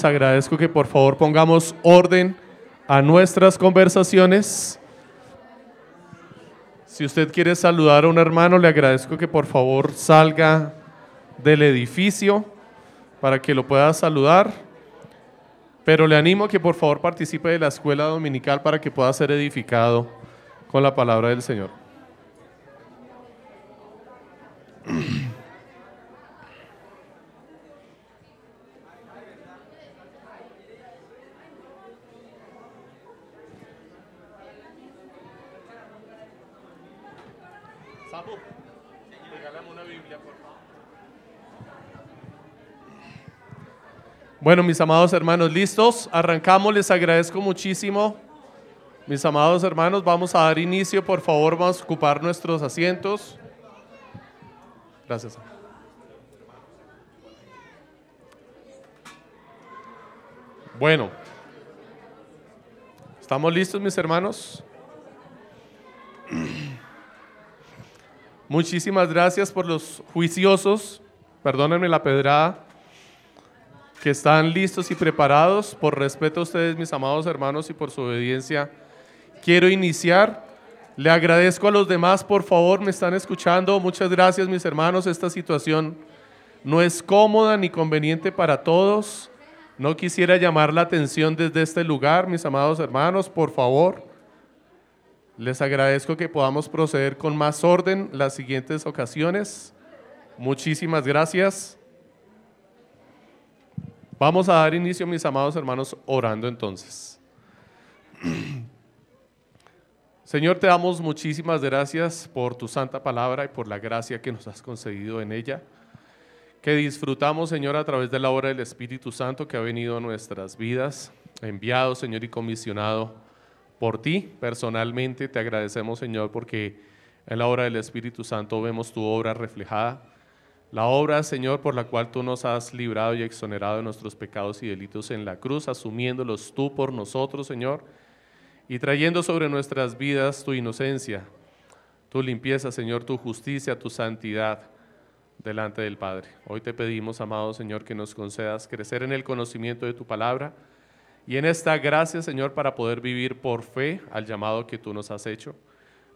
Les agradezco que por favor pongamos orden a nuestras conversaciones. Si usted quiere saludar a un hermano, le agradezco que por favor salga del edificio para que lo pueda saludar. Pero le animo a que por favor participe de la escuela dominical para que pueda ser edificado con la palabra del Señor. Bueno, mis amados hermanos, ¿listos? Arrancamos, les agradezco muchísimo. Mis amados hermanos, vamos a dar inicio, por favor, vamos a ocupar nuestros asientos. Gracias. Bueno, ¿estamos listos, mis hermanos? Muchísimas gracias por los juiciosos, perdónenme la pedrada, que están listos y preparados. Por respeto a ustedes, mis amados hermanos, y por su obediencia, quiero iniciar. Le agradezco a los demás, por favor, me están escuchando. Muchas gracias, mis hermanos. Esta situación no es cómoda ni conveniente para todos. No quisiera llamar la atención desde este lugar, mis amados hermanos, por favor. Les agradezco que podamos proceder con más orden las siguientes ocasiones. Muchísimas gracias. Vamos a dar inicio, mis amados hermanos, orando entonces. Señor, te damos muchísimas gracias por tu santa palabra y por la gracia que nos has concedido en ella que disfrutamos, Señor, a través de la obra del Espíritu Santo que ha venido a nuestras vidas, enviado, Señor, y comisionado por ti personalmente. Te agradecemos, Señor, porque en la obra del Espíritu Santo vemos tu obra reflejada. La obra, Señor, por la cual tú nos has librado y exonerado de nuestros pecados y delitos en la cruz, asumiéndolos tú por nosotros, Señor, y trayendo sobre nuestras vidas tu inocencia, tu limpieza, Señor, tu justicia, tu santidad delante del Padre. Hoy te pedimos, amado Señor, que nos concedas crecer en el conocimiento de tu palabra y en esta gracia, Señor, para poder vivir por fe al llamado que tú nos has hecho,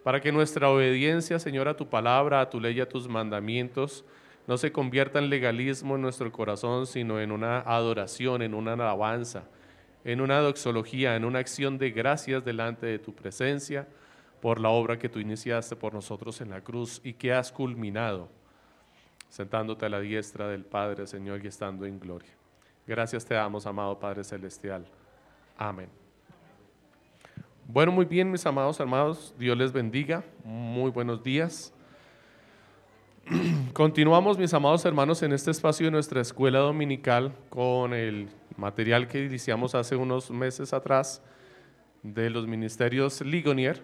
para que nuestra obediencia, Señor, a tu palabra, a tu ley, a tus mandamientos, no se convierta en legalismo en nuestro corazón, sino en una adoración, en una alabanza, en una doxología, en una acción de gracias delante de tu presencia por la obra que tú iniciaste por nosotros en la cruz y que has culminado sentándote a la diestra del Padre, Señor, y estando en gloria. Gracias te damos, amado Padre Celestial. Amén. Bueno, muy bien, mis amados hermanos, Dios les bendiga. Muy buenos días. Continuamos, mis amados hermanos, en este espacio de nuestra escuela dominical con el material que iniciamos hace unos meses atrás de los ministerios Ligonier.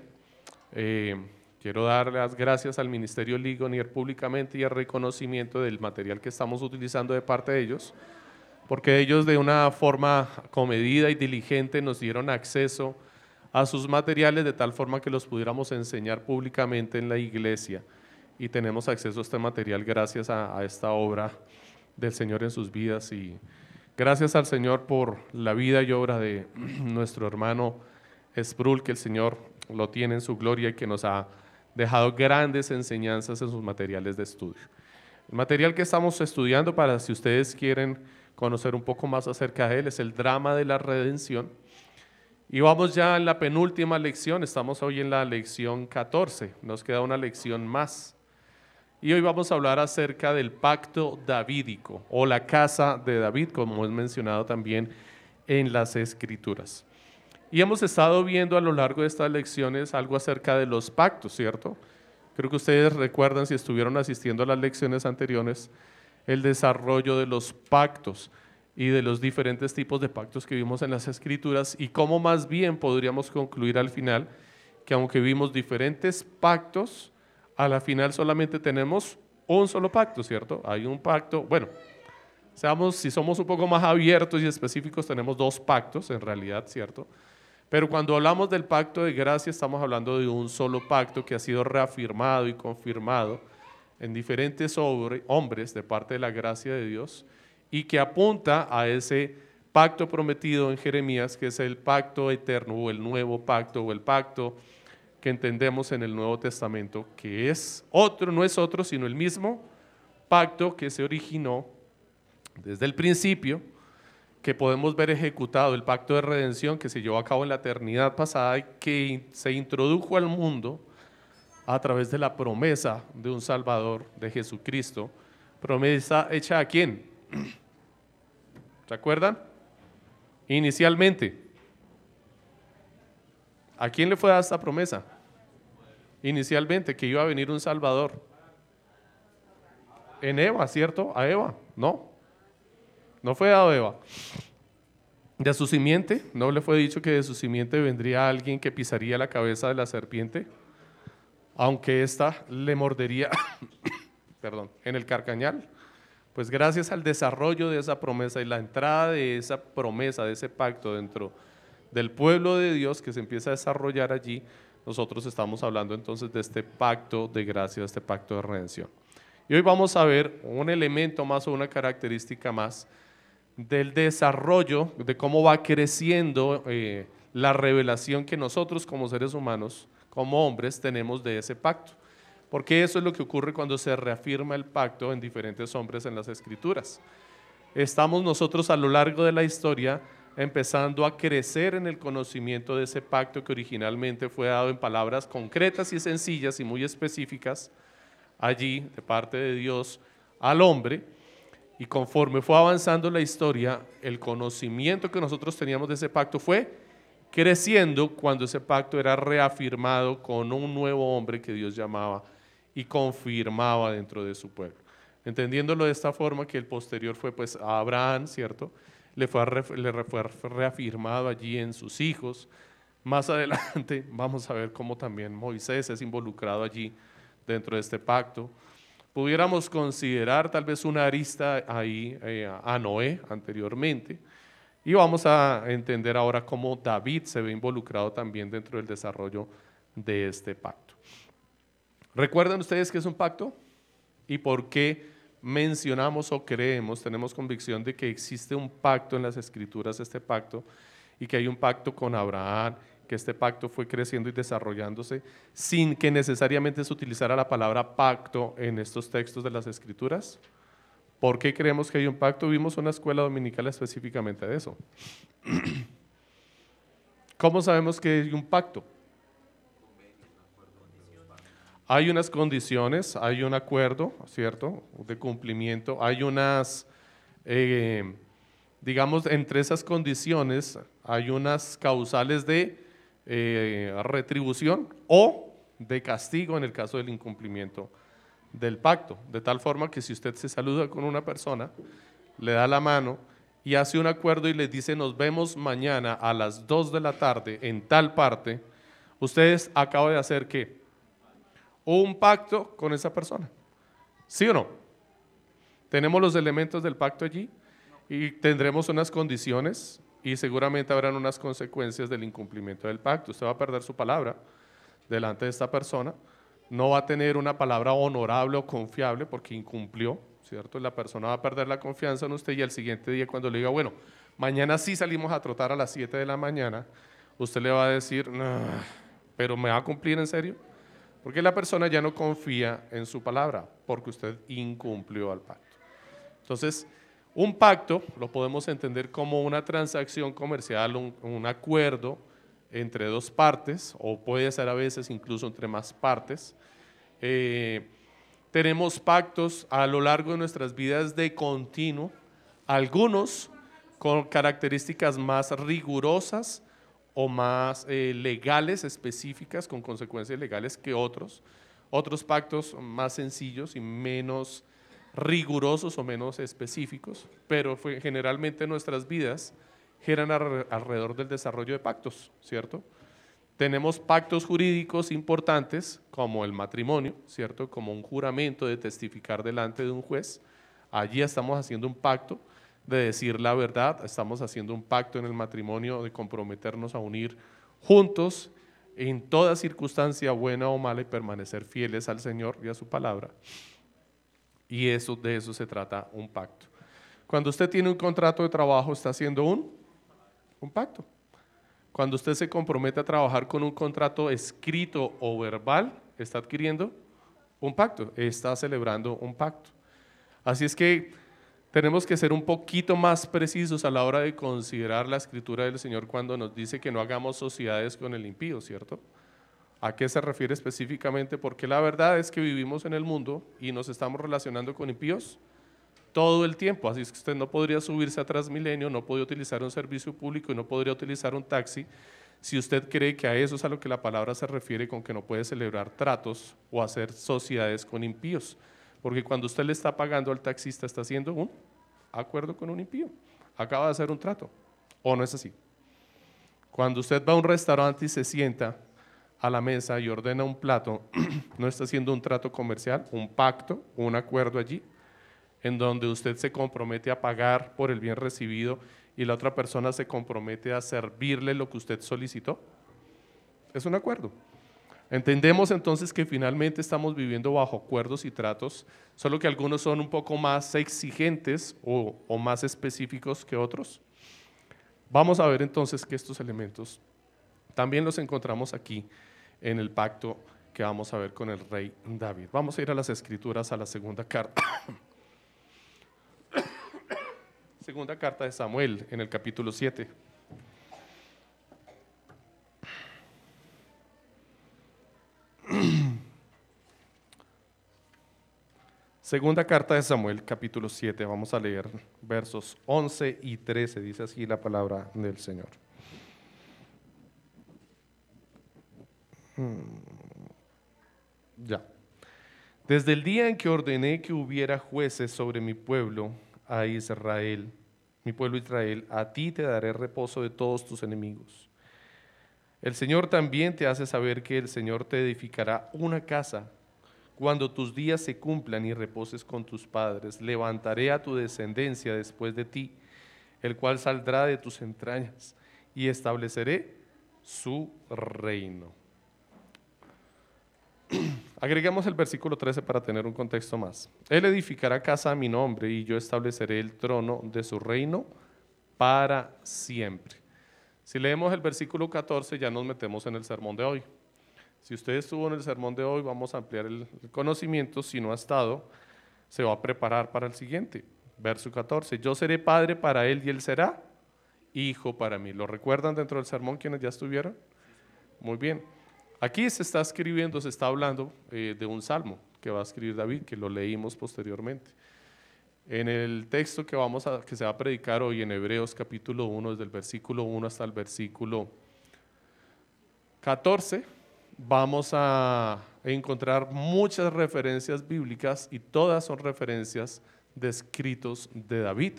Eh, Quiero dar las gracias al Ministerio Ligonier públicamente y el reconocimiento del material que estamos utilizando de parte de ellos, porque ellos de una forma comedida y diligente nos dieron acceso a sus materiales de tal forma que los pudiéramos enseñar públicamente en la iglesia. Y tenemos acceso a este material gracias a, esta obra del Señor en sus vidas y gracias al Señor por la vida y obra de nuestro hermano Sprul, que el Señor lo tiene en su gloria y que nos ha dejado grandes enseñanzas en sus materiales de estudio. El material que estamos estudiando, para si ustedes quieren conocer un poco más acerca de él, es el drama de la redención. Y vamos ya en la penúltima lección, estamos hoy en la lección 14, nos queda una lección más. Y hoy vamos a hablar acerca del pacto davídico o la casa de David, como es mencionado también en las escrituras. Y hemos estado viendo a lo largo de estas lecciones algo acerca de los pactos, ¿cierto? Creo que ustedes recuerdan, si estuvieron asistiendo a las lecciones anteriores, el desarrollo de los pactos y de los diferentes tipos de pactos que vimos en las escrituras y cómo más bien podríamos concluir al final que aunque vimos diferentes pactos, a la final solamente tenemos un solo pacto, ¿cierto? Hay un pacto, bueno, seamos, si somos un poco más abiertos y específicos, tenemos dos pactos en realidad, ¿cierto? Pero cuando hablamos del pacto de gracia, estamos hablando de un solo pacto que ha sido reafirmado y confirmado en diferentes hombres de parte de la gracia de Dios y que apunta a ese pacto prometido en Jeremías, que es el pacto eterno o el nuevo pacto o el pacto que entendemos en el Nuevo Testamento, que es otro, no es otro, sino el mismo pacto que se originó desde el principio, que podemos ver ejecutado, el pacto de redención que se llevó a cabo en la eternidad pasada y que se introdujo al mundo a través de la promesa de un Salvador, de Jesucristo. Promesa hecha a quién? ¿Se acuerdan? Inicialmente. ¿A quién le fue dada esta promesa? Inicialmente, que iba a venir un Salvador. En Eva, ¿cierto? A Eva, ¿no? No fue dado a Eva. De su simiente, ¿no le fue dicho que de su simiente vendría alguien que pisaría la cabeza de la serpiente? Aunque ésta le mordería, perdón, en el carcañal. Pues gracias al desarrollo de esa promesa y la entrada de esa promesa, de ese pacto dentro del pueblo de Dios que se empieza a desarrollar allí, nosotros estamos hablando entonces de este pacto de gracia, de este pacto de redención. Y hoy vamos a ver un elemento más o una característica más del desarrollo, de cómo va creciendo eh, la revelación que nosotros como seres humanos, como hombres, tenemos de ese pacto. Porque eso es lo que ocurre cuando se reafirma el pacto en diferentes hombres en las escrituras. Estamos nosotros a lo largo de la historia empezando a crecer en el conocimiento de ese pacto que originalmente fue dado en palabras concretas y sencillas y muy específicas allí de parte de Dios al hombre. Y conforme fue avanzando la historia, el conocimiento que nosotros teníamos de ese pacto fue creciendo cuando ese pacto era reafirmado con un nuevo hombre que Dios llamaba y confirmaba dentro de su pueblo. Entendiéndolo de esta forma que el posterior fue pues Abraham, ¿cierto? Le fue, le fue reafirmado allí en sus hijos. Más adelante vamos a ver cómo también Moisés es involucrado allí dentro de este pacto. Pudiéramos considerar tal vez una arista ahí eh, a Noé anteriormente. Y vamos a entender ahora cómo David se ve involucrado también dentro del desarrollo de este pacto. ¿Recuerdan ustedes que es un pacto? ¿Y por qué mencionamos o creemos, tenemos convicción de que existe un pacto en las escrituras, este pacto, y que hay un pacto con Abraham, que este pacto fue creciendo y desarrollándose sin que necesariamente se utilizara la palabra pacto en estos textos de las escrituras? ¿Por qué creemos que hay un pacto? Vimos una escuela dominical específicamente de eso. ¿Cómo sabemos que hay un pacto? Hay unas condiciones, hay un acuerdo, ¿cierto? De cumplimiento, hay unas, eh, digamos, entre esas condiciones hay unas causales de eh, retribución o de castigo en el caso del incumplimiento del pacto. De tal forma que si usted se saluda con una persona, le da la mano y hace un acuerdo y le dice nos vemos mañana a las 2 de la tarde en tal parte, ustedes acaban de hacer qué? Un pacto con esa persona. ¿Sí o no? Tenemos los elementos del pacto allí y tendremos unas condiciones y seguramente habrán unas consecuencias del incumplimiento del pacto. Usted va a perder su palabra delante de esta persona, no va a tener una palabra honorable o confiable porque incumplió, ¿cierto? La persona va a perder la confianza en usted y al siguiente día cuando le diga, bueno, mañana sí salimos a trotar a las 7 de la mañana, usted le va a decir, pero ¿me va a cumplir en serio? Porque la persona ya no confía en su palabra, porque usted incumplió al pacto. Entonces, un pacto lo podemos entender como una transacción comercial, un, acuerdo entre dos partes, o puede ser a veces incluso entre más partes. Eh, tenemos pactos a lo largo de nuestras vidas de continuo, algunos con características más rigurosas o más eh, legales específicas con consecuencias legales que otros. Otros pactos más sencillos y menos rigurosos o menos específicos, pero fue, generalmente nuestras vidas giran alrededor del desarrollo de pactos, ¿cierto? Tenemos pactos jurídicos importantes como el matrimonio, ¿cierto? Como un juramento de testificar delante de un juez. Allí estamos haciendo un pacto de decir la verdad, estamos haciendo un pacto en el matrimonio de comprometernos a unir juntos en toda circunstancia buena o mala y permanecer fieles al Señor y a su palabra. Y eso, de eso se trata un pacto. Cuando usted tiene un contrato de trabajo, está haciendo un, un pacto. Cuando usted se compromete a trabajar con un contrato escrito o verbal, está adquiriendo un pacto, está celebrando un pacto. Así es que tenemos que ser un poquito más precisos a la hora de considerar la escritura del Señor cuando nos dice que no hagamos sociedades con el impío, ¿cierto? ¿A qué se refiere específicamente? Porque la verdad es que vivimos en el mundo y nos estamos relacionando con impíos todo el tiempo. Así es que usted no podría subirse a Transmilenio, no podría utilizar un servicio público y no podría utilizar un taxi si usted cree que a eso es a lo que la palabra se refiere con que no puede celebrar tratos o hacer sociedades con impíos. Porque cuando usted le está pagando al taxista está haciendo un acuerdo con un impío. Acaba de hacer un trato. ¿O no es así? Cuando usted va a un restaurante y se sienta a la mesa y ordena un plato, no está haciendo un trato comercial, un pacto, un acuerdo allí, en donde usted se compromete a pagar por el bien recibido y la otra persona se compromete a servirle lo que usted solicitó. Es un acuerdo. Entendemos entonces que finalmente estamos viviendo bajo acuerdos y tratos, solo que algunos son un poco más exigentes o, más específicos que otros. Vamos a ver entonces que estos elementos también los encontramos aquí en el pacto que vamos a ver con el rey David. Vamos a ir a las escrituras, a la segunda carta. segunda carta de Samuel en el capítulo 7. Segunda carta de Samuel, capítulo 7, vamos a leer versos 11 y 13, dice así la palabra del Señor. Hmm. Ya. Desde el día en que ordené que hubiera jueces sobre mi pueblo, a Israel, mi pueblo Israel, a ti te daré reposo de todos tus enemigos. El Señor también te hace saber que el Señor te edificará una casa cuando tus días se cumplan y reposes con tus padres, levantaré a tu descendencia después de ti, el cual saldrá de tus entrañas, y estableceré su reino. Agregamos el versículo 13 para tener un contexto más. Él edificará casa a mi nombre y yo estableceré el trono de su reino para siempre. Si leemos el versículo 14 ya nos metemos en el sermón de hoy. Si usted estuvo en el sermón de hoy, vamos a ampliar el conocimiento. Si no ha estado, se va a preparar para el siguiente. Verso 14. Yo seré padre para él y él será hijo para mí. ¿Lo recuerdan dentro del sermón quienes ya estuvieron? Muy bien. Aquí se está escribiendo, se está hablando eh, de un salmo que va a escribir David, que lo leímos posteriormente. En el texto que, vamos a, que se va a predicar hoy en Hebreos capítulo 1, desde el versículo 1 hasta el versículo 14, vamos a encontrar muchas referencias bíblicas y todas son referencias de escritos de David.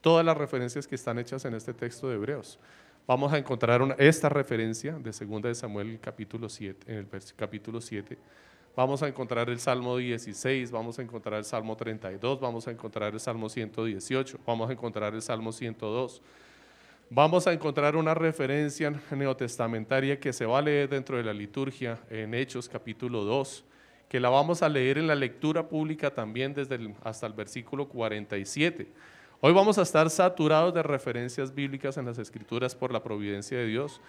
Todas las referencias que están hechas en este texto de Hebreos. Vamos a encontrar esta referencia de 2 de Samuel capítulo 7, en el capítulo 7. Vamos a encontrar el Salmo 16, vamos a encontrar el Salmo 32, vamos a encontrar el Salmo 118, vamos a encontrar el Salmo 102 vamos a encontrar una referencia neotestamentaria que se va a leer dentro de la liturgia en Hechos capítulo 2, que la vamos a leer en la lectura pública también desde hasta el versículo 47. Hoy vamos a estar saturados de referencias bíblicas en las escrituras por la providencia de Dios,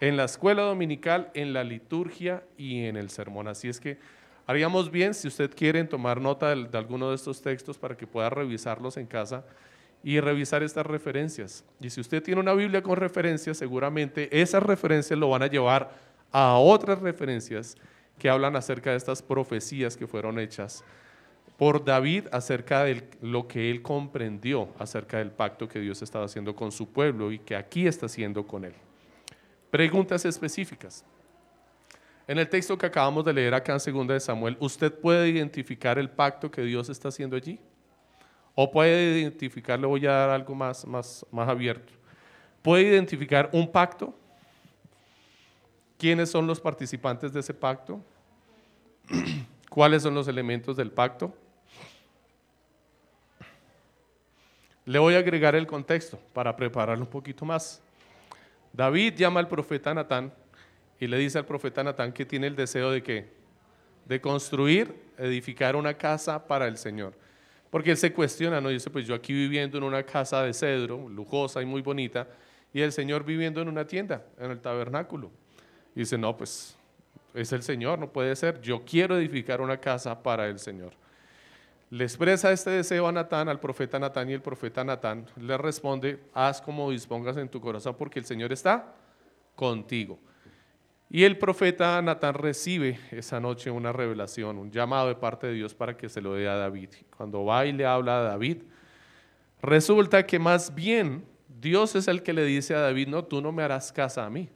en la escuela dominical, en la liturgia y en el sermón. Así es que haríamos bien si usted quiere tomar nota de, de alguno de estos textos para que pueda revisarlos en casa y revisar estas referencias. Y si usted tiene una Biblia con referencias, seguramente esas referencias lo van a llevar a otras referencias que hablan acerca de estas profecías que fueron hechas por David acerca de lo que él comprendió acerca del pacto que Dios estaba haciendo con su pueblo y que aquí está haciendo con él. Preguntas específicas. En el texto que acabamos de leer acá en 2 de Samuel, ¿usted puede identificar el pacto que Dios está haciendo allí? O puede identificar, le voy a dar algo más, más, más abierto. Puede identificar un pacto. ¿Quiénes son los participantes de ese pacto? ¿Cuáles son los elementos del pacto? Le voy a agregar el contexto para prepararlo un poquito más. David llama al profeta Natán y le dice al profeta Natán que tiene el deseo de que de construir, edificar una casa para el Señor. Porque él se cuestiona, ¿no? Dice, pues yo aquí viviendo en una casa de cedro, lujosa y muy bonita, y el Señor viviendo en una tienda, en el tabernáculo. Y dice, no, pues es el Señor, no puede ser. Yo quiero edificar una casa para el Señor. Le expresa este deseo a Natán, al profeta Natán, y el profeta Natán le responde, haz como dispongas en tu corazón, porque el Señor está contigo. Y el profeta Natán recibe esa noche una revelación, un llamado de parte de Dios para que se lo dé a David. Cuando va y le habla a David, resulta que más bien Dios es el que le dice a David, no, tú no me harás casa a mí.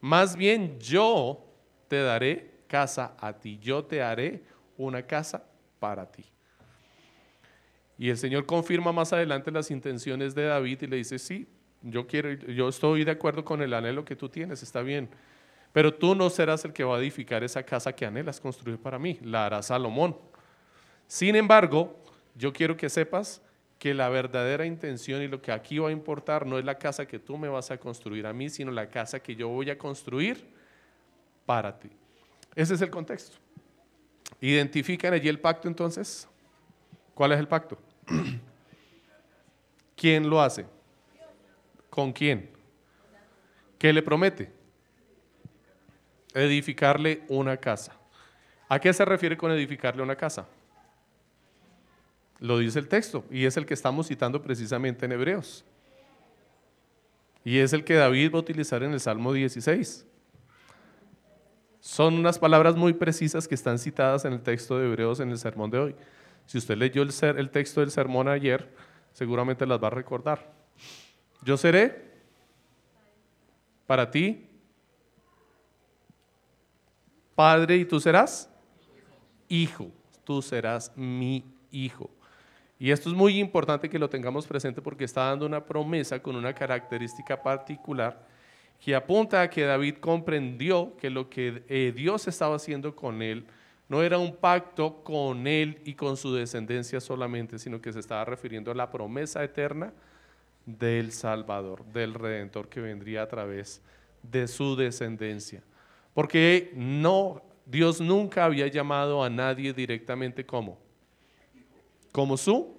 Más bien yo te daré casa a ti, yo te haré una casa para ti. Y el Señor confirma más adelante las intenciones de David y le dice, sí, yo quiero, yo estoy de acuerdo con el anhelo que tú tienes, está bien. Pero tú no serás el que va a edificar esa casa que anhelas construir para mí, la hará Salomón. Sin embargo, yo quiero que sepas que la verdadera intención y lo que aquí va a importar no es la casa que tú me vas a construir a mí, sino la casa que yo voy a construir para ti. Ese es el contexto. ¿Identifican allí el pacto entonces? ¿Cuál es el pacto? ¿Quién lo hace? ¿Con quién? ¿Qué le promete? Edificarle una casa. ¿A qué se refiere con edificarle una casa? Lo dice el texto y es el que estamos citando precisamente en Hebreos. Y es el que David va a utilizar en el Salmo 16. Son unas palabras muy precisas que están citadas en el texto de Hebreos en el sermón de hoy. Si usted leyó el, texto del sermón ayer, seguramente las va a recordar. Yo seré para ti padre y tú serás hijo. Tú serás mi hijo. Y esto es muy importante que lo tengamos presente porque está dando una promesa con una característica particular que apunta a que David comprendió que lo que eh, Dios estaba haciendo con él no era un pacto con él y con su descendencia solamente, sino que se estaba refiriendo a la promesa eterna del Salvador, del Redentor que vendría a través de su descendencia. Porque no, Dios nunca había llamado a nadie directamente como, como su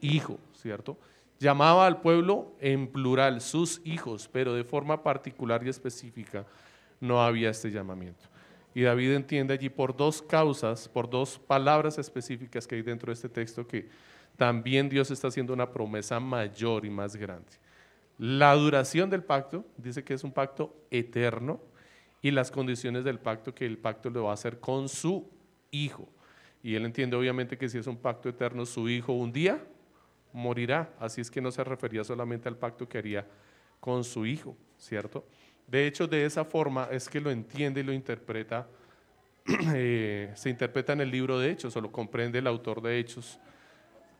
hijo, ¿cierto? Llamaba al pueblo en plural, sus hijos, pero de forma particular y específica no había este llamamiento. Y David entiende allí por dos causas, por dos palabras específicas que hay dentro de este texto, que también Dios está haciendo una promesa mayor y más grande. La duración del pacto, dice que es un pacto eterno, y las condiciones del pacto, que el pacto lo va a hacer con su hijo. Y él entiende obviamente que si es un pacto eterno, su hijo un día morirá. Así es que no se refería solamente al pacto que haría con su hijo, ¿cierto? De hecho, de esa forma es que lo entiende y lo interpreta, eh, se interpreta en el libro de Hechos, o lo comprende el autor de Hechos.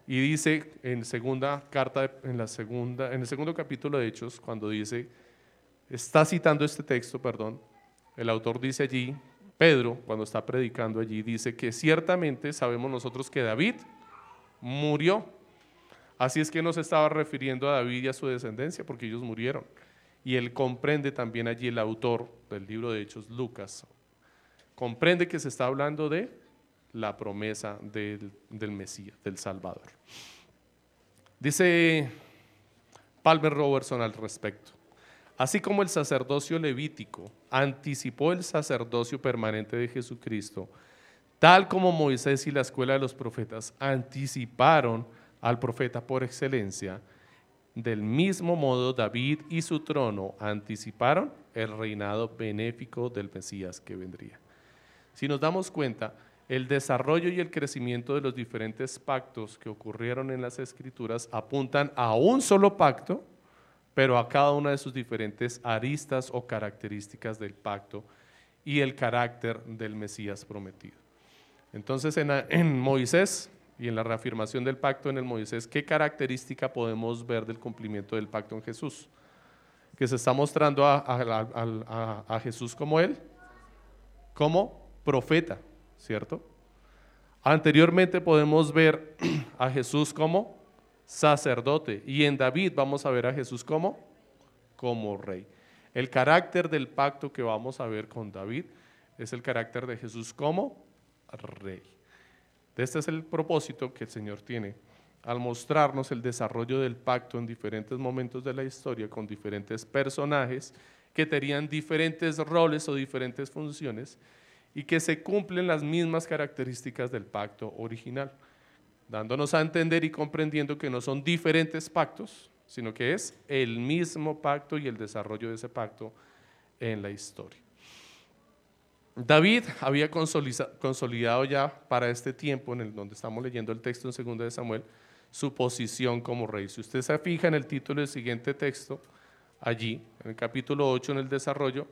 Y dice en segunda carta, en, la segunda, en el segundo capítulo de Hechos, cuando dice, está citando este texto, perdón, el autor dice allí, Pedro, cuando está predicando allí, dice que ciertamente sabemos nosotros que David murió Así es que no se estaba refiriendo a David y a su descendencia, porque ellos murieron. Y él comprende también allí el autor del libro de Hechos, Lucas, comprende que se está hablando de la promesa del, del Mesías, del Salvador. Dice Palmer Robertson al respecto. Así como el sacerdocio levítico anticipó el sacerdocio permanente de Jesucristo, tal como Moisés y la escuela de los profetas anticiparon al profeta por excelencia, del mismo modo David y su trono anticiparon el reinado benéfico del Mesías que vendría. Si nos damos cuenta, el desarrollo y el crecimiento de los diferentes pactos que ocurrieron en las escrituras apuntan a un solo pacto, pero a cada una de sus diferentes aristas o características del pacto y el carácter del Mesías prometido. Entonces en, en Moisés y en la reafirmación del pacto en el Moisés, ¿qué característica podemos ver del cumplimiento del pacto en Jesús? Que se está mostrando a, Jesús como Él, como profeta, ¿cierto? Anteriormente podemos ver a Jesús como sacerdote y en David vamos a ver a Jesús como, como rey. El carácter del pacto que vamos a ver con David es el carácter de Jesús como rey. Este es el propósito que el Señor tiene al mostrarnos el desarrollo del pacto en diferentes momentos de la historia con diferentes personajes que tenían diferentes roles o diferentes funciones y que se cumplen las mismas características del pacto original, dándonos a entender y comprendiendo que no son diferentes pactos, sino que es el mismo pacto y el desarrollo de ese pacto en la historia. David había consolidado ya para este tiempo en el donde estamos leyendo el texto en 2 de Samuel, su posición como rey. Si usted se fija en el título del siguiente texto, allí, en el capítulo 8, en el desarrollo,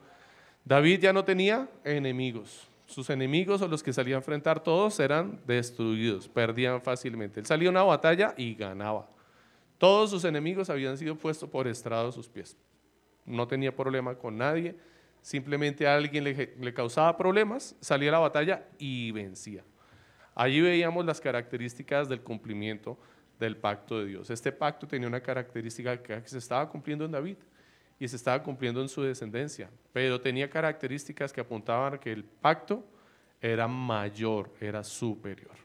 David ya no tenía enemigos. Sus enemigos o los que salían a enfrentar todos eran destruidos, perdían fácilmente. Él salía a una batalla y ganaba. Todos sus enemigos habían sido puestos por estrado a sus pies. No tenía problema con nadie, simplemente a alguien le, causaba problemas, salía a la batalla y vencía. Allí veíamos las características del cumplimiento del pacto de Dios. Este pacto tenía una característica que se estaba cumpliendo en David y se estaba cumpliendo en su descendencia, pero tenía características que apuntaban a que el pacto era mayor, era superior.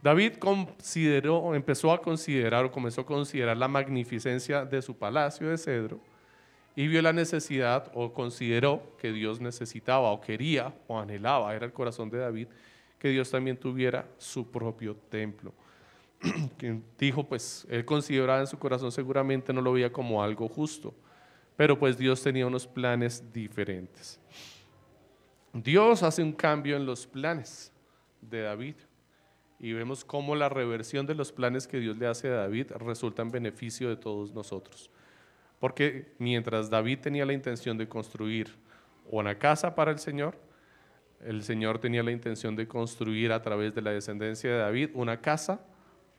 David consideró, empezó a considerar o comenzó a considerar la magnificencia de su palacio de cedro y vio la necesidad o consideró que Dios necesitaba o quería o anhelaba, era el corazón de David, que Dios también tuviera su propio templo. dijo, pues él consideraba en su corazón seguramente no lo veía como algo justo, pero pues Dios tenía unos planes diferentes. Dios hace un cambio en los planes de David y vemos cómo la reversión de los planes que Dios le hace a David resulta en beneficio de todos nosotros. Porque mientras David tenía la intención de construir una casa para el Señor, el Señor tenía la intención de construir a través de la descendencia de David una casa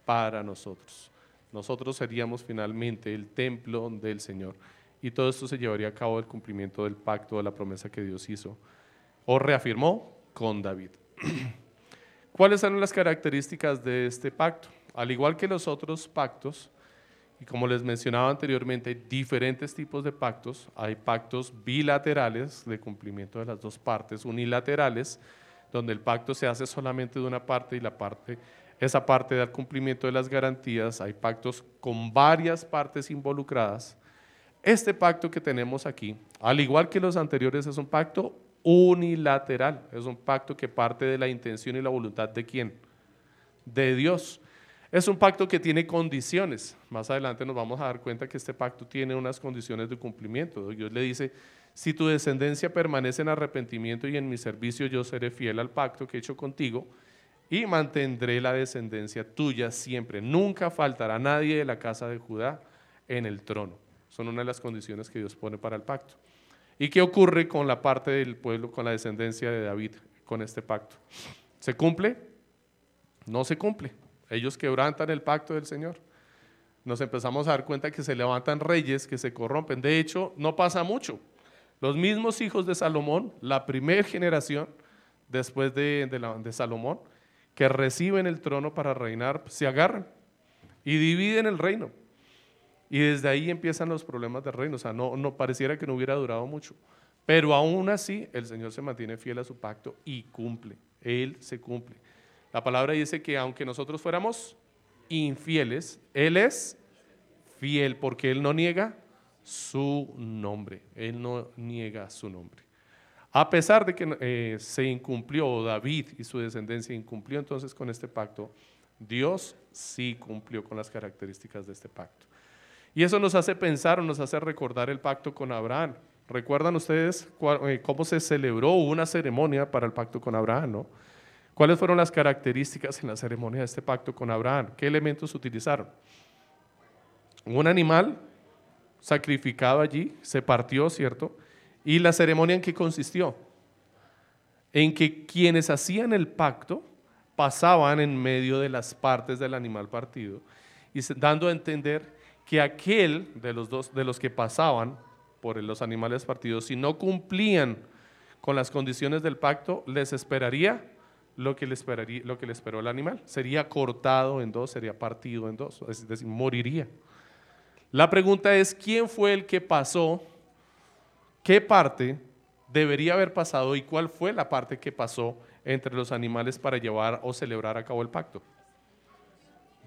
para nosotros. Nosotros seríamos finalmente el templo del Señor. Y todo esto se llevaría a cabo el cumplimiento del pacto, de la promesa que Dios hizo o reafirmó con David. ¿Cuáles eran las características de este pacto? Al igual que los otros pactos, y como les mencionaba anteriormente, hay diferentes tipos de pactos. Hay pactos bilaterales de cumplimiento de las dos partes, unilaterales, donde el pacto se hace solamente de una parte y la parte esa parte del cumplimiento de las garantías, hay pactos con varias partes involucradas. Este pacto que tenemos aquí, al igual que los anteriores, es un pacto unilateral, es un pacto que parte de la intención y la voluntad de quién? De Dios. Es un pacto que tiene condiciones. Más adelante nos vamos a dar cuenta que este pacto tiene unas condiciones de cumplimiento. Dios le dice, si tu descendencia permanece en arrepentimiento y en mi servicio, yo seré fiel al pacto que he hecho contigo y mantendré la descendencia tuya siempre. Nunca faltará nadie de la casa de Judá en el trono. Son una de las condiciones que Dios pone para el pacto. ¿Y qué ocurre con la parte del pueblo, con la descendencia de David, con este pacto? ¿Se cumple? No se cumple. Ellos quebrantan el pacto del Señor. Nos empezamos a dar cuenta que se levantan reyes que se corrompen. De hecho, no pasa mucho. Los mismos hijos de Salomón, la primera generación después de, Salomón, que reciben el trono para reinar se agarran y dividen el reino. Y desde ahí empiezan los problemas del reino. O sea, no, no pareciera que no hubiera durado mucho. Pero aún así, el Señor se mantiene fiel a su pacto y cumple. Él se cumple. La palabra dice que aunque nosotros fuéramos infieles, Él es fiel porque Él no niega su nombre. Él no niega su nombre. A pesar de que eh, se incumplió, David y su descendencia incumplió entonces con este pacto, Dios sí cumplió con las características de este pacto. Y eso nos hace pensar o nos hace recordar el pacto con Abraham. ¿Recuerdan ustedes eh, cómo se celebró una ceremonia para el pacto con Abraham? ¿no? ¿Cuáles fueron las características en la ceremonia de este pacto con Abraham? ¿Qué elementos utilizaron? Un animal sacrificado allí, se partió, ¿cierto? ¿Y la ceremonia en qué consistió? En que quienes hacían el pacto pasaban en medio de las partes del animal partido y dando a entender que aquel de los dos de los que pasaban por los animales partidos si no cumplían con las condiciones del pacto les esperaría lo que le esperaría lo que le esperó el animal sería cortado en dos sería partido en dos es decir moriría la pregunta es quién fue el que pasó qué parte debería haber pasado y cuál fue la parte que pasó entre los animales para llevar o celebrar a cabo el pacto.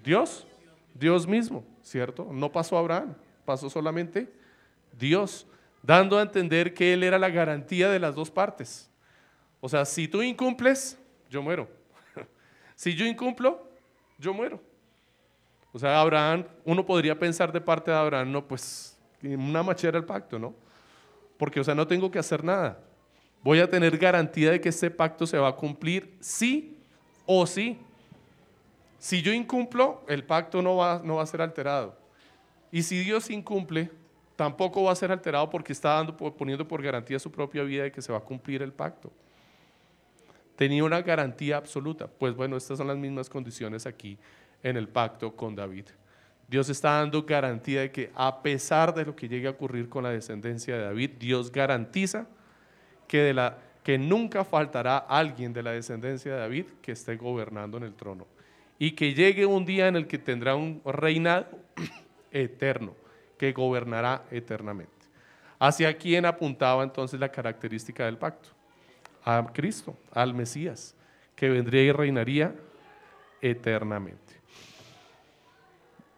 Dios, Dios mismo, ¿cierto? No pasó Abraham, pasó solamente Dios, dando a entender que Él era la garantía de las dos partes. O sea, si tú incumples, yo muero. si yo incumplo, yo muero. O sea, Abraham, uno podría pensar de parte de Abraham, no, pues una machera el pacto, ¿no? Porque, o sea, no tengo que hacer nada. Voy a tener garantía de que este pacto se va a cumplir sí o sí. Si yo incumplo, el pacto no va, no va a ser alterado. Y si Dios incumple, tampoco va a ser alterado porque está dando, poniendo por garantía su propia vida de que se va a cumplir el pacto. Tenía una garantía absoluta. Pues bueno, estas son las mismas condiciones aquí en el pacto con David. Dios está dando garantía de que a pesar de lo que llegue a ocurrir con la descendencia de David, Dios garantiza que, de la, que nunca faltará alguien de la descendencia de David que esté gobernando en el trono. Y que llegue un día en el que tendrá un reinado eterno, que gobernará eternamente. ¿Hacia quién apuntaba entonces la característica del pacto? A Cristo, al Mesías, que vendría y reinaría eternamente.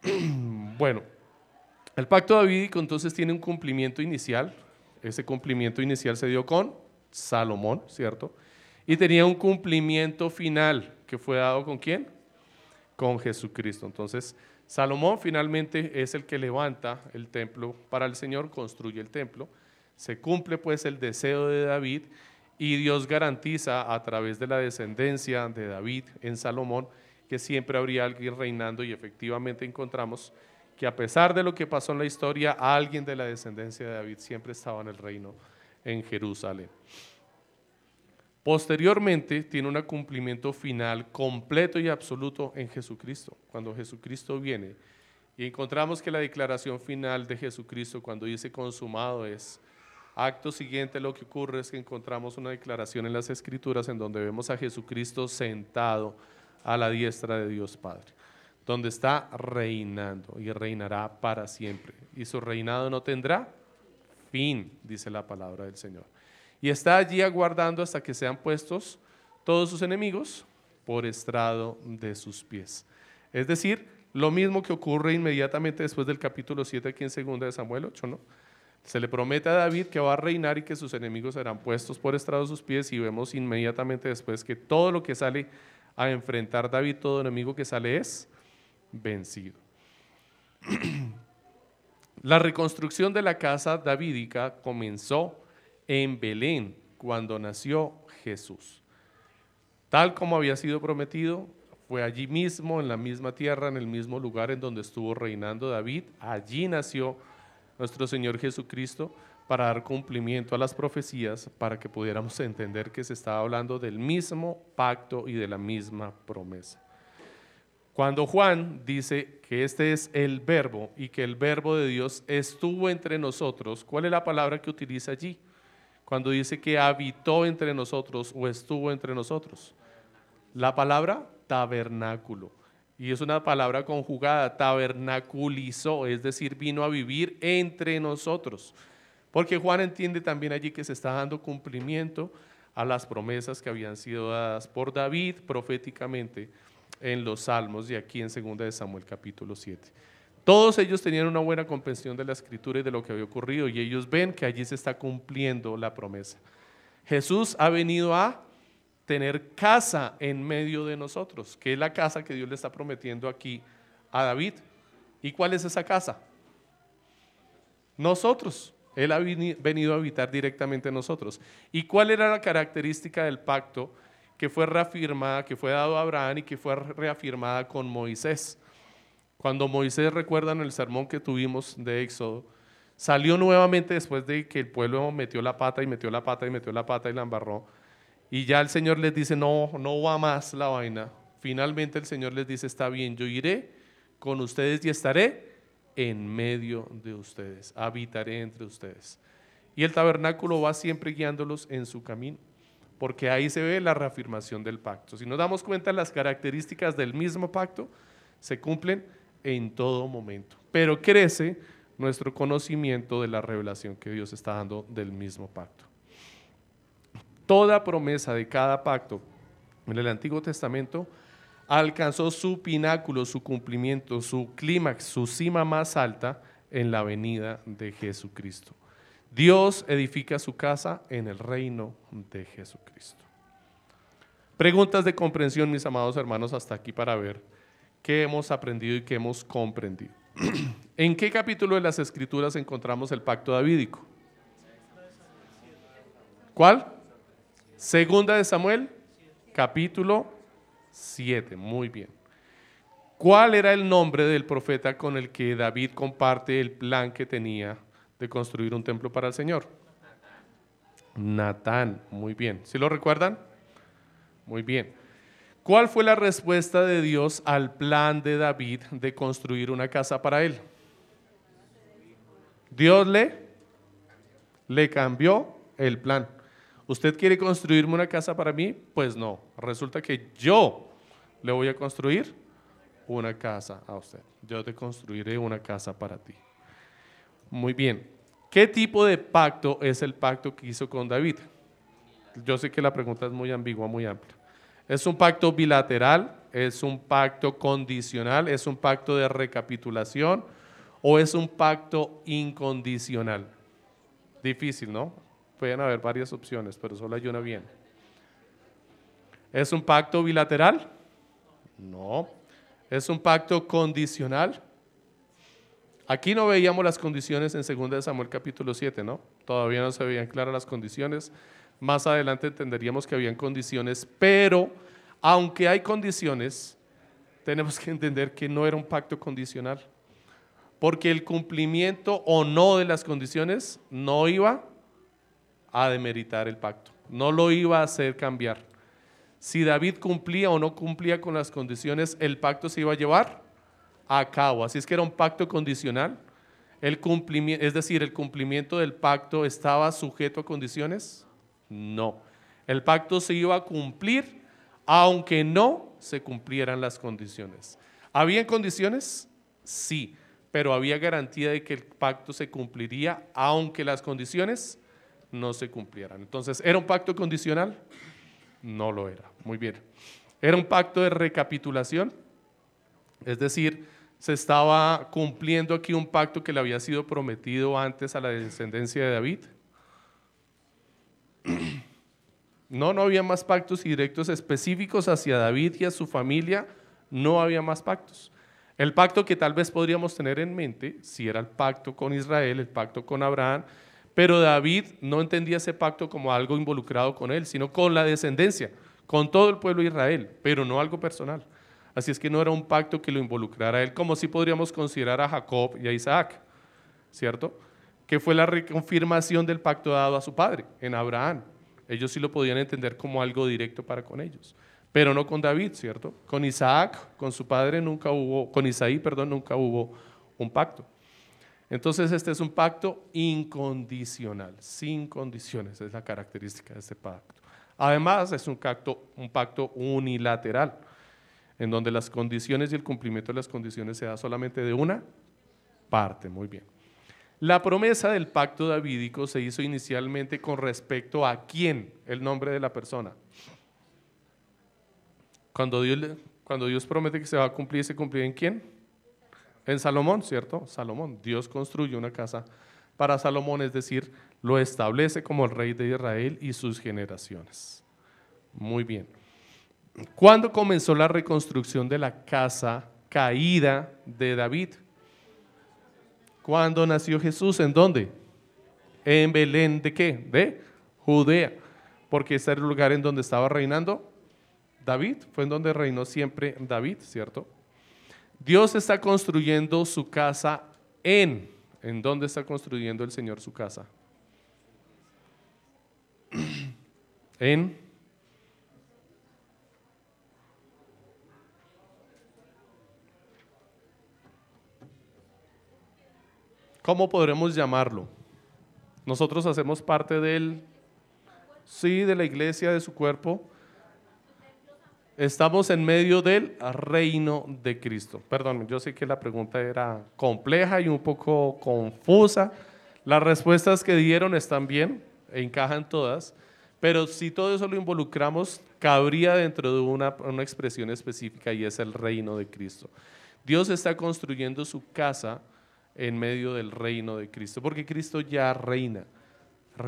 bueno, el pacto davídico entonces tiene un cumplimiento inicial. Ese cumplimiento inicial se dio con Salomón, ¿cierto? Y tenía un cumplimiento final que fue dado con quién? Con Jesucristo. Entonces, Salomón finalmente es el que levanta el templo para el Señor, construye el templo. Se cumple pues el deseo de David y Dios garantiza a través de la descendencia de David en Salomón que siempre habría alguien reinando y efectivamente encontramos que a pesar de lo que pasó en la historia, alguien de la descendencia de David siempre estaba en el reino en Jerusalén. Posteriormente tiene un cumplimiento final completo y absoluto en Jesucristo. Cuando Jesucristo viene y encontramos que la declaración final de Jesucristo cuando dice consumado es, acto siguiente lo que ocurre es que encontramos una declaración en las escrituras en donde vemos a Jesucristo sentado a la diestra de Dios Padre, donde está reinando y reinará para siempre. Y su reinado no tendrá fin, dice la palabra del Señor. Y está allí aguardando hasta que sean puestos todos sus enemigos por estrado de sus pies. Es decir, lo mismo que ocurre inmediatamente después del capítulo 7 aquí en 2 de Samuel 8, ¿no? Se le promete a David que va a reinar y que sus enemigos serán puestos por estrado de sus pies y vemos inmediatamente después que todo lo que sale a enfrentar David, todo enemigo que sale es vencido. La reconstrucción de la casa davídica comenzó en Belén cuando nació Jesús. Tal como había sido prometido, fue allí mismo, en la misma tierra, en el mismo lugar en donde estuvo reinando David. Allí nació nuestro Señor Jesucristo para dar cumplimiento a las profecías, para que pudiéramos entender que se estaba hablando del mismo pacto y de la misma promesa. Cuando Juan dice que este es el verbo y que el verbo de Dios estuvo entre nosotros, ¿cuál es la palabra que utiliza allí? Cuando dice que habitó entre nosotros o estuvo entre nosotros. La palabra tabernáculo. Y es una palabra conjugada, tabernaculizó, es decir, vino a vivir entre nosotros. Porque Juan entiende también allí que se está dando cumplimiento a las promesas que habían sido dadas por David proféticamente en los Salmos y aquí en 2 de Samuel capítulo 7. Todos ellos tenían una buena comprensión de la escritura y de lo que había ocurrido y ellos ven que allí se está cumpliendo la promesa. Jesús ha venido a tener casa en medio de nosotros, que es la casa que Dios le está prometiendo aquí a David. ¿Y cuál es esa casa? Nosotros. Él ha venido a habitar directamente en nosotros. ¿Y cuál era la característica del pacto que fue reafirmada, que fue dado a Abraham y que fue reafirmada con Moisés? Cuando Moisés, recuerdan el sermón que tuvimos de Éxodo, salió nuevamente después de que el pueblo metió la pata y metió la pata y metió la pata y la embarró. Y ya el Señor les dice, no, no va más la vaina. Finalmente el Señor les dice, está bien, yo iré con ustedes y estaré en medio de ustedes, habitaré entre ustedes. Y el tabernáculo va siempre guiándolos en su camino, porque ahí se ve la reafirmación del pacto. Si nos damos cuenta, las características del mismo pacto se cumplen en todo momento, pero crece nuestro conocimiento de la revelación que Dios está dando del mismo pacto. Toda promesa de cada pacto en el Antiguo Testamento alcanzó su pináculo, su cumplimiento, su clímax, su cima más alta en la venida de Jesucristo. Dios edifica su casa en el reino de Jesucristo. Preguntas de comprensión, mis amados hermanos, hasta aquí para ver qué hemos aprendido y qué hemos comprendido. ¿En qué capítulo de las Escrituras encontramos el pacto davídico? ¿Cuál? Segunda de Samuel, capítulo 7. Muy bien. ¿Cuál era el nombre del profeta con el que David comparte el plan que tenía de construir un templo para el Señor? Natán. Muy bien. ¿Sí lo recuerdan? Muy bien. ¿Cuál fue la respuesta de Dios al plan de David de construir una casa para él? Dios le, le cambió el plan. ¿Usted quiere construirme una casa para mí? Pues no. Resulta que yo le voy a construir una casa a usted. Yo te construiré una casa para ti. Muy bien. ¿Qué tipo de pacto es el pacto que hizo con David? Yo sé que la pregunta es muy ambigua, muy amplia. ¿Es un pacto bilateral? ¿Es un pacto condicional? ¿Es un pacto de recapitulación? ¿O es un pacto incondicional? Difícil, ¿no? Pueden haber varias opciones, pero solo hay una bien. ¿Es un pacto bilateral? No. ¿Es un pacto condicional? Aquí no veíamos las condiciones en 2 Samuel capítulo 7, ¿no? Todavía no se veían claras las condiciones. Más adelante entenderíamos que habían condiciones, pero aunque hay condiciones, tenemos que entender que no era un pacto condicional. Porque el cumplimiento o no de las condiciones no iba a demeritar el pacto, no lo iba a hacer cambiar. Si David cumplía o no cumplía con las condiciones, el pacto se iba a llevar a cabo. Así es que era un pacto condicional. El cumplimiento, es decir, el cumplimiento del pacto estaba sujeto a condiciones. No. El pacto se iba a cumplir aunque no se cumplieran las condiciones. ¿Había condiciones? Sí, pero había garantía de que el pacto se cumpliría aunque las condiciones no se cumplieran. Entonces, ¿era un pacto condicional? No lo era. Muy bien. ¿Era un pacto de recapitulación? Es decir, se estaba cumpliendo aquí un pacto que le había sido prometido antes a la descendencia de David. No, no había más pactos directos específicos hacia David y a su familia, no había más pactos. El pacto que tal vez podríamos tener en mente, si era el pacto con Israel, el pacto con Abraham, pero David no entendía ese pacto como algo involucrado con él, sino con la descendencia, con todo el pueblo de Israel, pero no algo personal. Así es que no era un pacto que lo involucrara a él, como si podríamos considerar a Jacob y a Isaac, ¿cierto? Que fue la reconfirmación del pacto dado a su padre, en Abraham. Ellos sí lo podían entender como algo directo para con ellos, pero no con David, ¿cierto? Con Isaac, con su padre nunca hubo, con Isaí, perdón, nunca hubo un pacto. Entonces este es un pacto incondicional, sin condiciones, es la característica de este pacto. Además es un pacto, un pacto unilateral, en donde las condiciones y el cumplimiento de las condiciones se da solamente de una parte. Muy bien. La promesa del pacto davídico se hizo inicialmente con respecto a quién, el nombre de la persona. Cuando Dios, cuando Dios promete que se va a cumplir, ¿se cumplirá en quién? En Salomón, ¿cierto? Salomón. Dios construye una casa para Salomón, es decir, lo establece como el rey de Israel y sus generaciones. Muy bien. ¿Cuándo comenzó la reconstrucción de la casa caída de David? ¿Cuándo nació Jesús? ¿En dónde? En Belén de qué? De Judea. Porque ese era el lugar en donde estaba reinando David. Fue en donde reinó siempre David, ¿cierto? Dios está construyendo su casa en. ¿En dónde está construyendo el Señor su casa? en. ¿Cómo podremos llamarlo? Nosotros hacemos parte del, sí, de la iglesia, de su cuerpo, Estamos en medio del reino de Cristo. Perdón, yo sé que la pregunta era compleja y un poco confusa. Las respuestas que dieron están bien, e encajan todas, Pero si todo eso lo involucramos, cabría dentro de una, una expresión específica y es el reino de Cristo. Dios está construyendo su casa en medio del reino de Cristo, porque Cristo ya reina.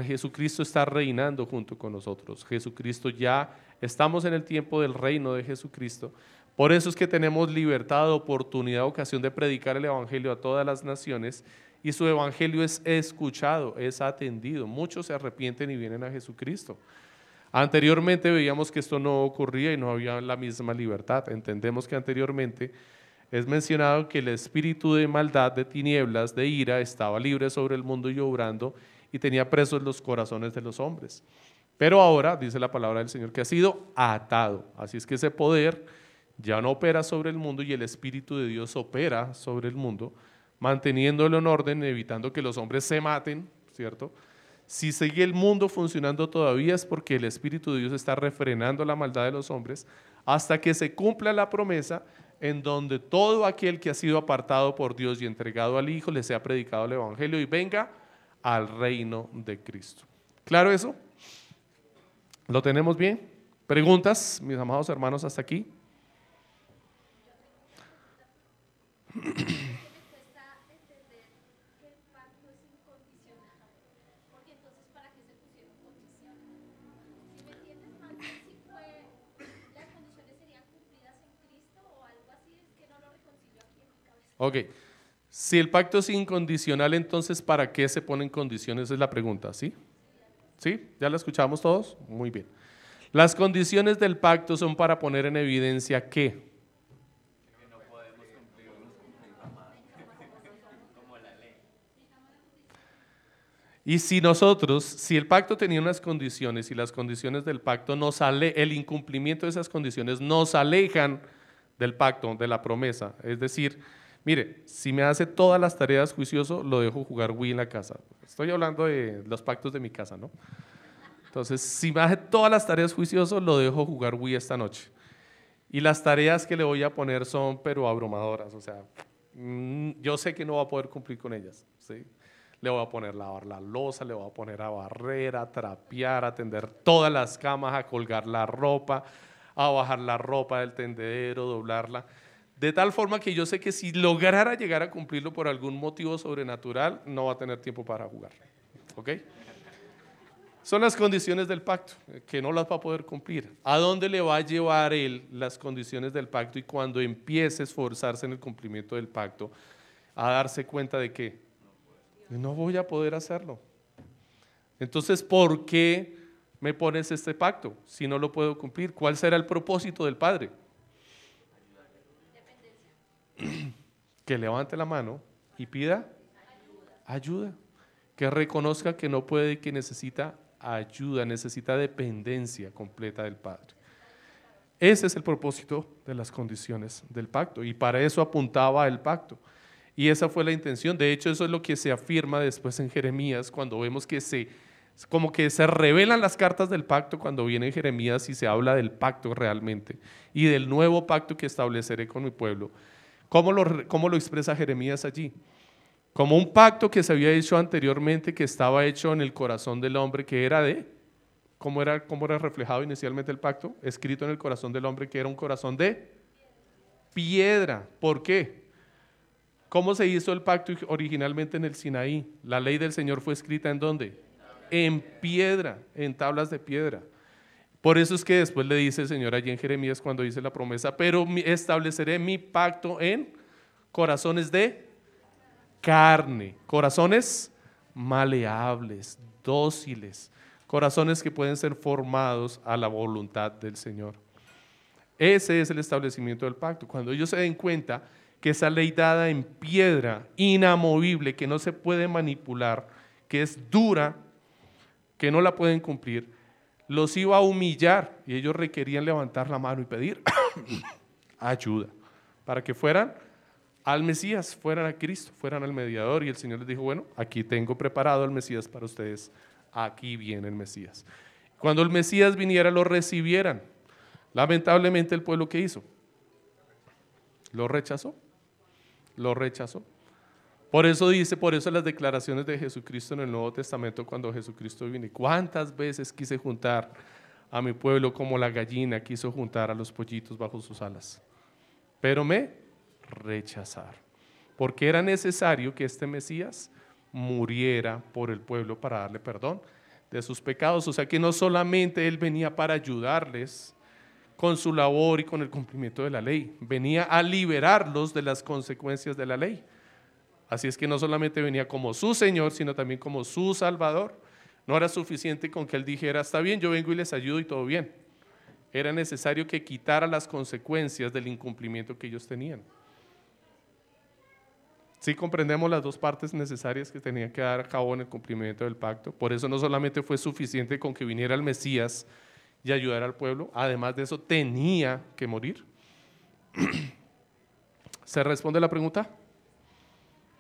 Jesucristo está reinando junto con nosotros. Jesucristo ya estamos en el tiempo del reino de Jesucristo. Por eso es que tenemos libertad, oportunidad, ocasión de predicar el Evangelio a todas las naciones y su Evangelio es escuchado, es atendido. Muchos se arrepienten y vienen a Jesucristo. Anteriormente veíamos que esto no ocurría y no había la misma libertad. Entendemos que anteriormente es mencionado que el espíritu de maldad, de tinieblas, de ira, estaba libre sobre el mundo y obrando y tenía presos los corazones de los hombres. Pero ahora, dice la palabra del Señor, que ha sido atado. Así es que ese poder ya no opera sobre el mundo y el Espíritu de Dios opera sobre el mundo, manteniéndolo en orden, evitando que los hombres se maten, ¿cierto? Si sigue el mundo funcionando todavía es porque el Espíritu de Dios está refrenando la maldad de los hombres hasta que se cumpla la promesa en donde todo aquel que ha sido apartado por Dios y entregado al Hijo le sea predicado el Evangelio y venga al reino de Cristo. ¿Claro eso? ¿Lo tenemos bien? ¿Preguntas, mis amados hermanos, hasta aquí? Ok. Si el pacto es incondicional, entonces ¿para qué se ponen condiciones? Es la pregunta, ¿sí? ¿Sí? ¿Ya la escuchamos todos? Muy bien. Las condiciones del pacto son para poner en evidencia qué. Y si nosotros, si el pacto tenía unas condiciones y las condiciones del pacto nos ale, el incumplimiento de esas condiciones nos alejan del pacto, de la promesa, es decir, Mire, si me hace todas las tareas juicioso, lo dejo jugar Wii en la casa. Estoy hablando de los pactos de mi casa, ¿no? Entonces, si me hace todas las tareas juicioso, lo dejo jugar Wii esta noche. Y las tareas que le voy a poner son, pero abrumadoras. O sea, mm, yo sé que no va a poder cumplir con ellas. ¿sí? Le voy a poner lavar la losa, le voy a poner a barrer, a trapear, a tender todas las camas, a colgar la ropa, a bajar la ropa del tendedero, doblarla. De tal forma que yo sé que si lograra llegar a cumplirlo por algún motivo sobrenatural, no va a tener tiempo para jugar. ¿Ok? Son las condiciones del pacto, que no las va a poder cumplir. ¿A dónde le va a llevar él las condiciones del pacto y cuando empiece a esforzarse en el cumplimiento del pacto, a darse cuenta de que no voy a poder hacerlo? Entonces, ¿por qué me pones este pacto si no lo puedo cumplir? ¿Cuál será el propósito del Padre? Que levante la mano y pida ayuda. Que reconozca que no puede y que necesita ayuda, necesita dependencia completa del Padre. Ese es el propósito de las condiciones del pacto y para eso apuntaba el pacto. Y esa fue la intención. De hecho, eso es lo que se afirma después en Jeremías cuando vemos que se como que se revelan las cartas del pacto cuando viene Jeremías y se habla del pacto realmente y del nuevo pacto que estableceré con mi pueblo. ¿Cómo lo, cómo lo expresa Jeremías allí? Como un pacto que se había hecho anteriormente, que estaba hecho en el corazón del hombre, que era de, ¿cómo era, cómo era reflejado inicialmente el pacto? Escrito en el corazón del hombre, que era un corazón de piedra. ¿Por qué? ¿Cómo se hizo el pacto originalmente en el Sinaí? La ley del Señor fue escrita en dónde? En piedra, en tablas de piedra. Por eso es que después le dice el Señor allí en Jeremías cuando dice la promesa, pero estableceré mi pacto en corazones de carne, corazones maleables, dóciles, corazones que pueden ser formados a la voluntad del Señor. Ese es el establecimiento del pacto. Cuando ellos se den cuenta que esa ley dada en piedra, inamovible, que no se puede manipular, que es dura, que no la pueden cumplir, los iba a humillar y ellos requerían levantar la mano y pedir ayuda para que fueran al Mesías, fueran a Cristo, fueran al mediador. Y el Señor les dijo, bueno, aquí tengo preparado el Mesías para ustedes, aquí viene el Mesías. Cuando el Mesías viniera, lo recibieran. Lamentablemente el pueblo que hizo, lo rechazó, lo rechazó. Por eso dice, por eso las declaraciones de Jesucristo en el Nuevo Testamento cuando Jesucristo vino. ¿Cuántas veces quise juntar a mi pueblo como la gallina quiso juntar a los pollitos bajo sus alas? Pero me rechazaron. Porque era necesario que este Mesías muriera por el pueblo para darle perdón de sus pecados. O sea que no solamente Él venía para ayudarles con su labor y con el cumplimiento de la ley, venía a liberarlos de las consecuencias de la ley. Así es que no solamente venía como su Señor, sino también como su Salvador. No era suficiente con que Él dijera, está bien, yo vengo y les ayudo y todo bien. Era necesario que quitara las consecuencias del incumplimiento que ellos tenían. Sí comprendemos las dos partes necesarias que tenían que dar a cabo en el cumplimiento del pacto. Por eso no solamente fue suficiente con que viniera el Mesías y ayudara al pueblo, además de eso tenía que morir. ¿Se responde la pregunta?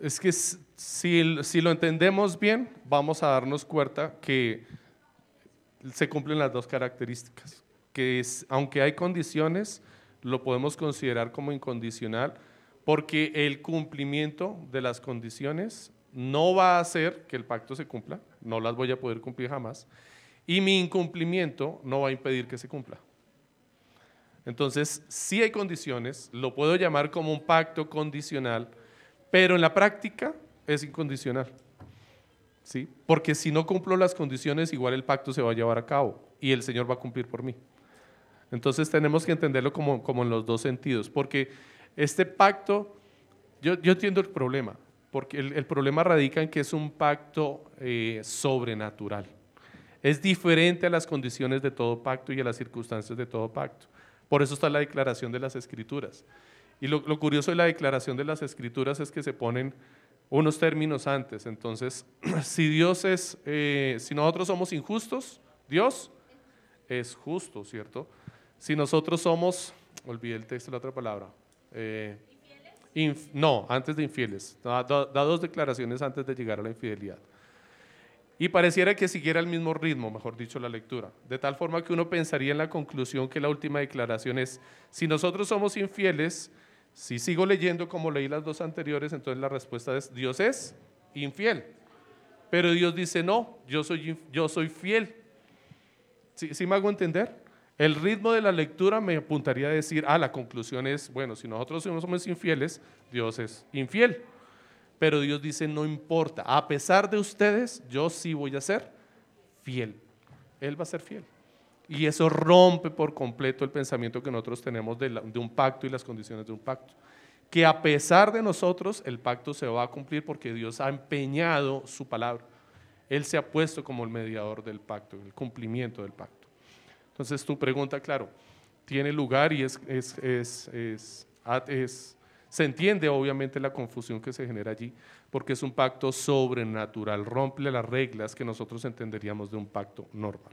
Es que si, si, lo entendemos bien, vamos a darnos cuenta que se cumplen las dos características. Que aunque hay condiciones, lo podemos considerar como incondicional, porque el cumplimiento de las condiciones no va a hacer que el pacto se cumpla, no las voy a poder cumplir jamás, y mi incumplimiento no va a impedir que se cumpla. Entonces, sí hay condiciones, lo puedo llamar como un pacto condicional, pero en la práctica es incondicional. ¿Sí? Porque si no cumplo las condiciones, igual el pacto se va a llevar a cabo y el Señor va a cumplir por mí. Entonces tenemos que entenderlo como, en los dos sentidos, porque este pacto, yo, entiendo el problema, porque el, problema radica en que es un pacto eh, sobrenatural. Es diferente a las condiciones de todo pacto y a las circunstancias de todo pacto. Por eso está la declaración de las escrituras. Y lo, curioso de la declaración de las escrituras es que se ponen unos términos antes. Entonces, si Dios es, eh, si nosotros somos injustos, Dios es justo, ¿cierto? Si nosotros somos, olvidé el texto, la otra palabra. Eh, no, antes de infieles. da, dos declaraciones antes de llegar a la infidelidad. Y pareciera que siguiera el mismo ritmo, mejor dicho, la lectura. De tal forma que uno pensaría en la conclusión que la última declaración es, si nosotros somos infieles, si sigo leyendo como leí las dos anteriores, entonces la respuesta es, Dios es infiel. Pero Dios dice, no, yo soy, yo soy fiel. ¿Sí, ¿Sí me hago entender? El ritmo de la lectura me apuntaría a decir, ah, la conclusión es, bueno, si nosotros somos infieles, Dios es infiel. Pero Dios dice, no importa, a pesar de ustedes, yo sí voy a ser fiel. Él va a ser fiel. Y eso rompe por completo el pensamiento que nosotros tenemos de, un pacto y las condiciones de un pacto. Que a pesar de nosotros, el pacto se va a cumplir porque Dios ha empeñado su palabra. Él se ha puesto como el mediador del pacto, el cumplimiento del pacto. Entonces tu pregunta, claro, tiene lugar y es se entiende obviamente la confusión que se genera allí, porque es un pacto sobrenatural, rompe las reglas que nosotros entenderíamos de un pacto normal.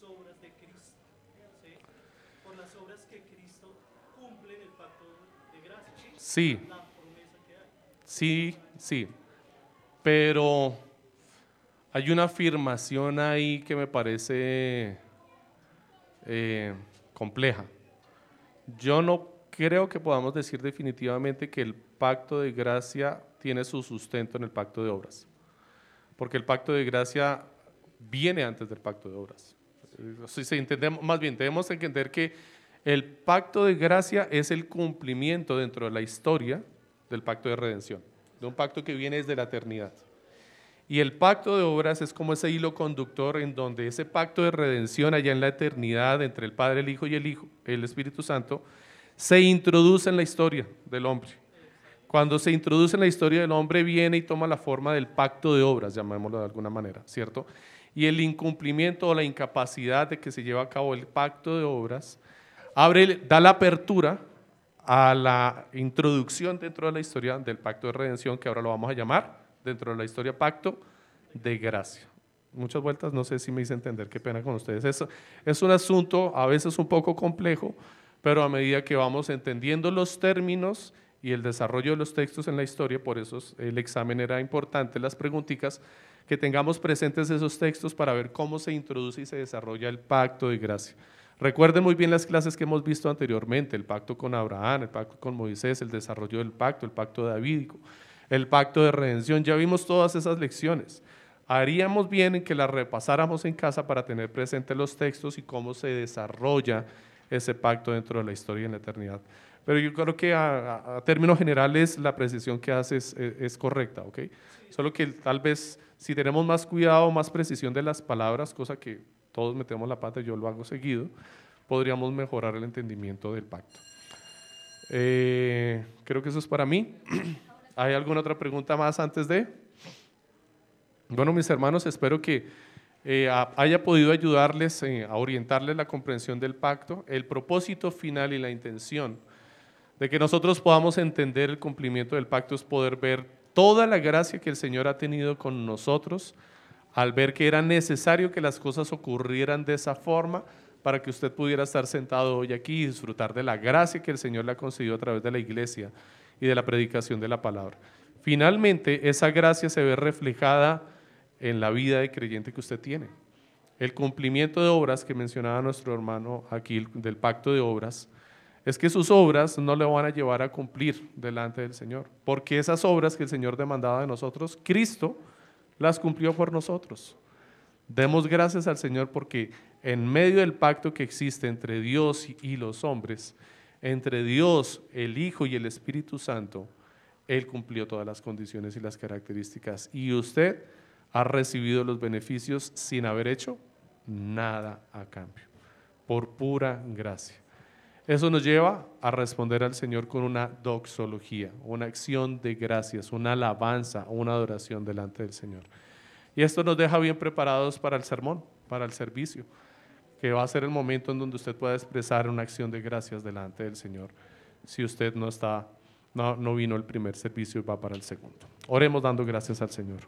las obras de Cristo. Por las obras que Cristo cumple en el pacto de gracia. Sí. Sí, sí. Pero hay una afirmación ahí que me parece eh, compleja. Yo no creo que podamos decir definitivamente que el pacto de gracia tiene su sustento en el pacto de obras. Porque el pacto de gracia viene antes del pacto de obras. Si entendemos, más bien, debemos entender que el pacto de gracia es el cumplimiento dentro de la historia del pacto de redención, de un pacto que viene desde la eternidad. Y el pacto de obras es como ese hilo conductor en donde ese pacto de redención allá en la eternidad entre el Padre, el Hijo y el Hijo, el Espíritu Santo, se introduce en la historia del hombre. Cuando se introduce en la historia del hombre viene y toma la forma del pacto de obras, llamémoslo de alguna manera, ¿cierto? Y el incumplimiento o la incapacidad de que se lleve a cabo el pacto de obras abre, da la apertura a la introducción dentro de la historia del pacto de redención, que ahora lo vamos a llamar dentro de la historia pacto de gracia. Muchas vueltas, no sé si me hice entender, qué pena con ustedes. Es, es un asunto a veces un poco complejo, pero a medida que vamos entendiendo los términos y el desarrollo de los textos en la historia, por eso el examen era importante, las preguntitas, que tengamos presentes esos textos para ver cómo se introduce y se desarrolla el pacto de gracia. Recuerden muy bien las clases que hemos visto anteriormente, el pacto con Abraham, el pacto con Moisés, el desarrollo del pacto, el pacto davídico, el pacto de redención, ya vimos todas esas lecciones. Haríamos bien en que las repasáramos en casa para tener presentes los textos y cómo se desarrolla ese pacto dentro de la historia y en la eternidad. Pero yo creo que a, términos generales la precisión que haces es, correcta, ¿ok? Solo que tal vez si tenemos más cuidado, más precisión de las palabras, cosa que todos metemos la pata, yo lo hago seguido, podríamos mejorar el entendimiento del pacto. Eh, creo que eso es para mí. ¿Hay alguna otra pregunta más antes de? Bueno, mis hermanos, espero que eh, haya podido ayudarles eh, a orientarles la comprensión del pacto, el propósito final y la intención de que nosotros podamos entender el cumplimiento del pacto es poder ver toda la gracia que el Señor ha tenido con nosotros al ver que era necesario que las cosas ocurrieran de esa forma para que usted pudiera estar sentado hoy aquí y disfrutar de la gracia que el Señor le ha concedido a través de la iglesia y de la predicación de la palabra. Finalmente, esa gracia se ve reflejada en la vida de creyente que usted tiene. El cumplimiento de obras que mencionaba nuestro hermano aquí del pacto de obras, es que sus obras no le van a llevar a cumplir delante del Señor, porque esas obras que el Señor demandaba de nosotros, Cristo las cumplió por nosotros. Demos gracias al Señor porque en medio del pacto que existe entre Dios y los hombres, entre Dios, el Hijo y el Espíritu Santo, Él cumplió todas las condiciones y las características. Y usted ha recibido los beneficios sin haber hecho nada a cambio, por pura gracia. Eso nos lleva a responder al Señor con una doxología, una acción de gracias, una alabanza, una adoración delante del Señor. Y esto nos deja bien preparados para el sermón, para el servicio, que va a ser el momento en donde usted pueda expresar una acción de gracias delante del Señor, si usted no está, no, no vino el primer servicio y va para el segundo. Oremos dando gracias al Señor.